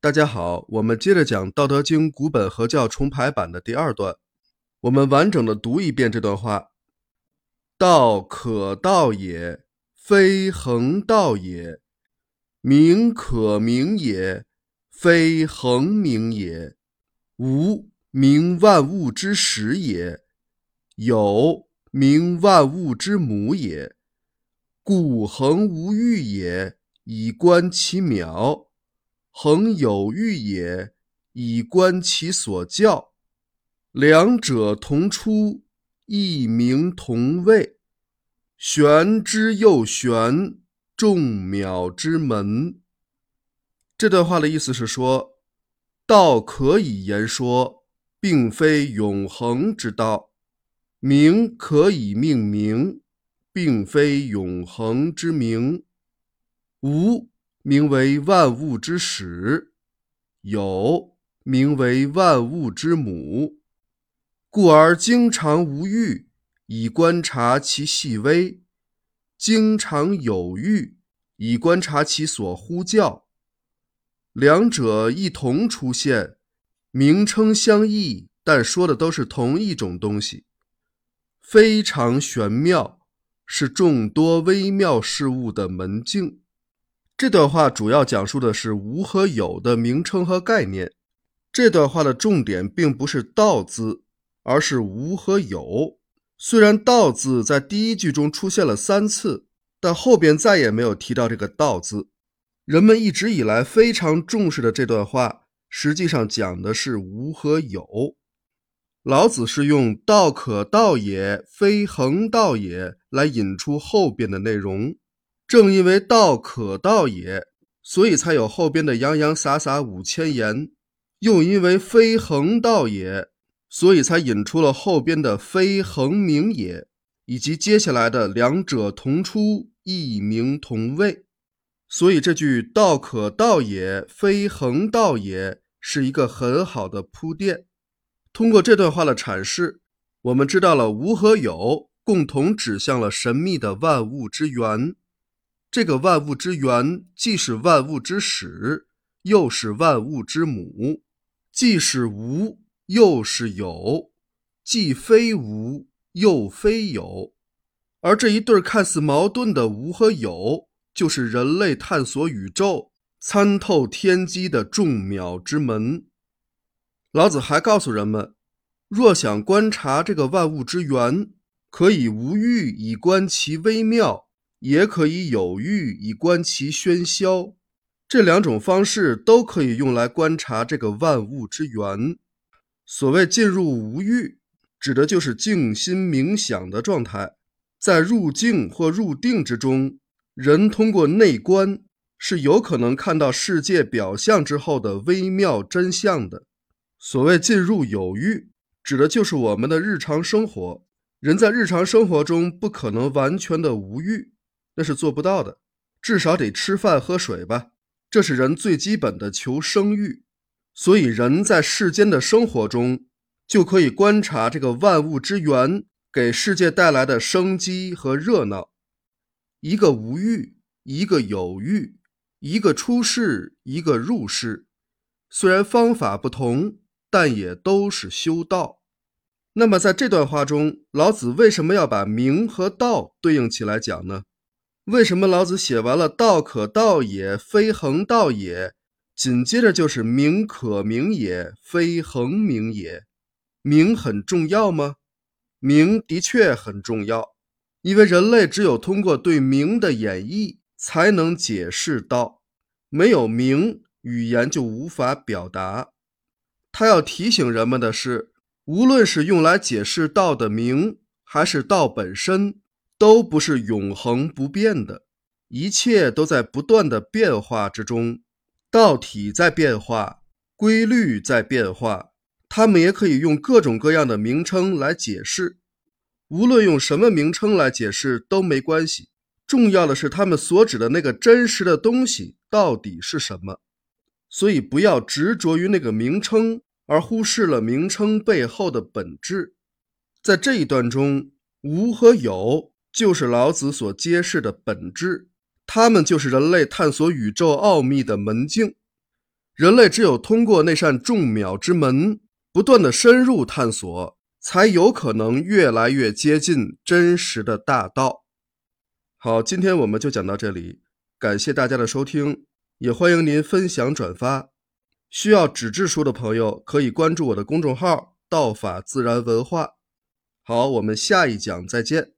大家好，我们接着讲《道德经》古本合教重排版的第二段。我们完整的读一遍这段话：道可道也，非恒道也；名可名也，非恒名也。无名，万物之始也；有名，万物之母也。故恒无欲也，以观其渺。恒有欲也，以观其所教。两者同出，异名同谓。玄之又玄，众渺之门。这段话的意思是说，道可以言说，并非永恒之道；名可以命名，并非永恒之名。无。名为万物之始，有名为万物之母，故而经常无欲，以观察其细微；经常有欲，以观察其所呼叫。两者一同出现，名称相异，但说的都是同一种东西，非常玄妙，是众多微妙事物的门径。这段话主要讲述的是无和有的名称和概念。这段话的重点并不是“道”字，而是无和有。虽然“道”字在第一句中出现了三次，但后边再也没有提到这个“道”字。人们一直以来非常重视的这段话，实际上讲的是无和有。老子是用“道可道也，非恒道也”来引出后边的内容。正因为道可道也，所以才有后边的洋洋洒洒五千言；又因为非恒道也，所以才引出了后边的非恒名也，以及接下来的两者同出，异名同谓。所以这句“道可道也，非恒道也”是一个很好的铺垫。通过这段话的阐释，我们知道了无和有共同指向了神秘的万物之源。这个万物之源，既是万物之始，又是万物之母；既是无，又是有；既非无，又非有。而这一对看似矛盾的无和有，就是人类探索宇宙、参透天机的众妙之门。老子还告诉人们，若想观察这个万物之源，可以无欲以观其微妙。也可以有欲以观其喧嚣，这两种方式都可以用来观察这个万物之源。所谓进入无欲，指的就是静心冥想的状态。在入静或入定之中，人通过内观是有可能看到世界表象之后的微妙真相的。所谓进入有欲，指的就是我们的日常生活。人在日常生活中不可能完全的无欲。那是做不到的，至少得吃饭喝水吧，这是人最基本的求生欲。所以人在世间的生活中，就可以观察这个万物之源给世界带来的生机和热闹。一个无欲，一个有欲，一个出世，一个入世。虽然方法不同，但也都是修道。那么在这段话中，老子为什么要把名和道对应起来讲呢？为什么老子写完了“道可道也，非恒道也”，紧接着就是“名可名也，非恒名也”？名很重要吗？名的确很重要，因为人类只有通过对名的演绎，才能解释道。没有名，语言就无法表达。他要提醒人们的是，无论是用来解释道的名，还是道本身。都不是永恒不变的，一切都在不断的变化之中，道体在变化，规律在变化，他们也可以用各种各样的名称来解释。无论用什么名称来解释都没关系，重要的是他们所指的那个真实的东西到底是什么。所以不要执着于那个名称，而忽视了名称背后的本质。在这一段中，无和有。就是老子所揭示的本质，他们就是人类探索宇宙奥秘的门径。人类只有通过那扇众秒之门，不断的深入探索，才有可能越来越接近真实的大道。好，今天我们就讲到这里，感谢大家的收听，也欢迎您分享转发。需要纸质书的朋友可以关注我的公众号“道法自然文化”。好，我们下一讲再见。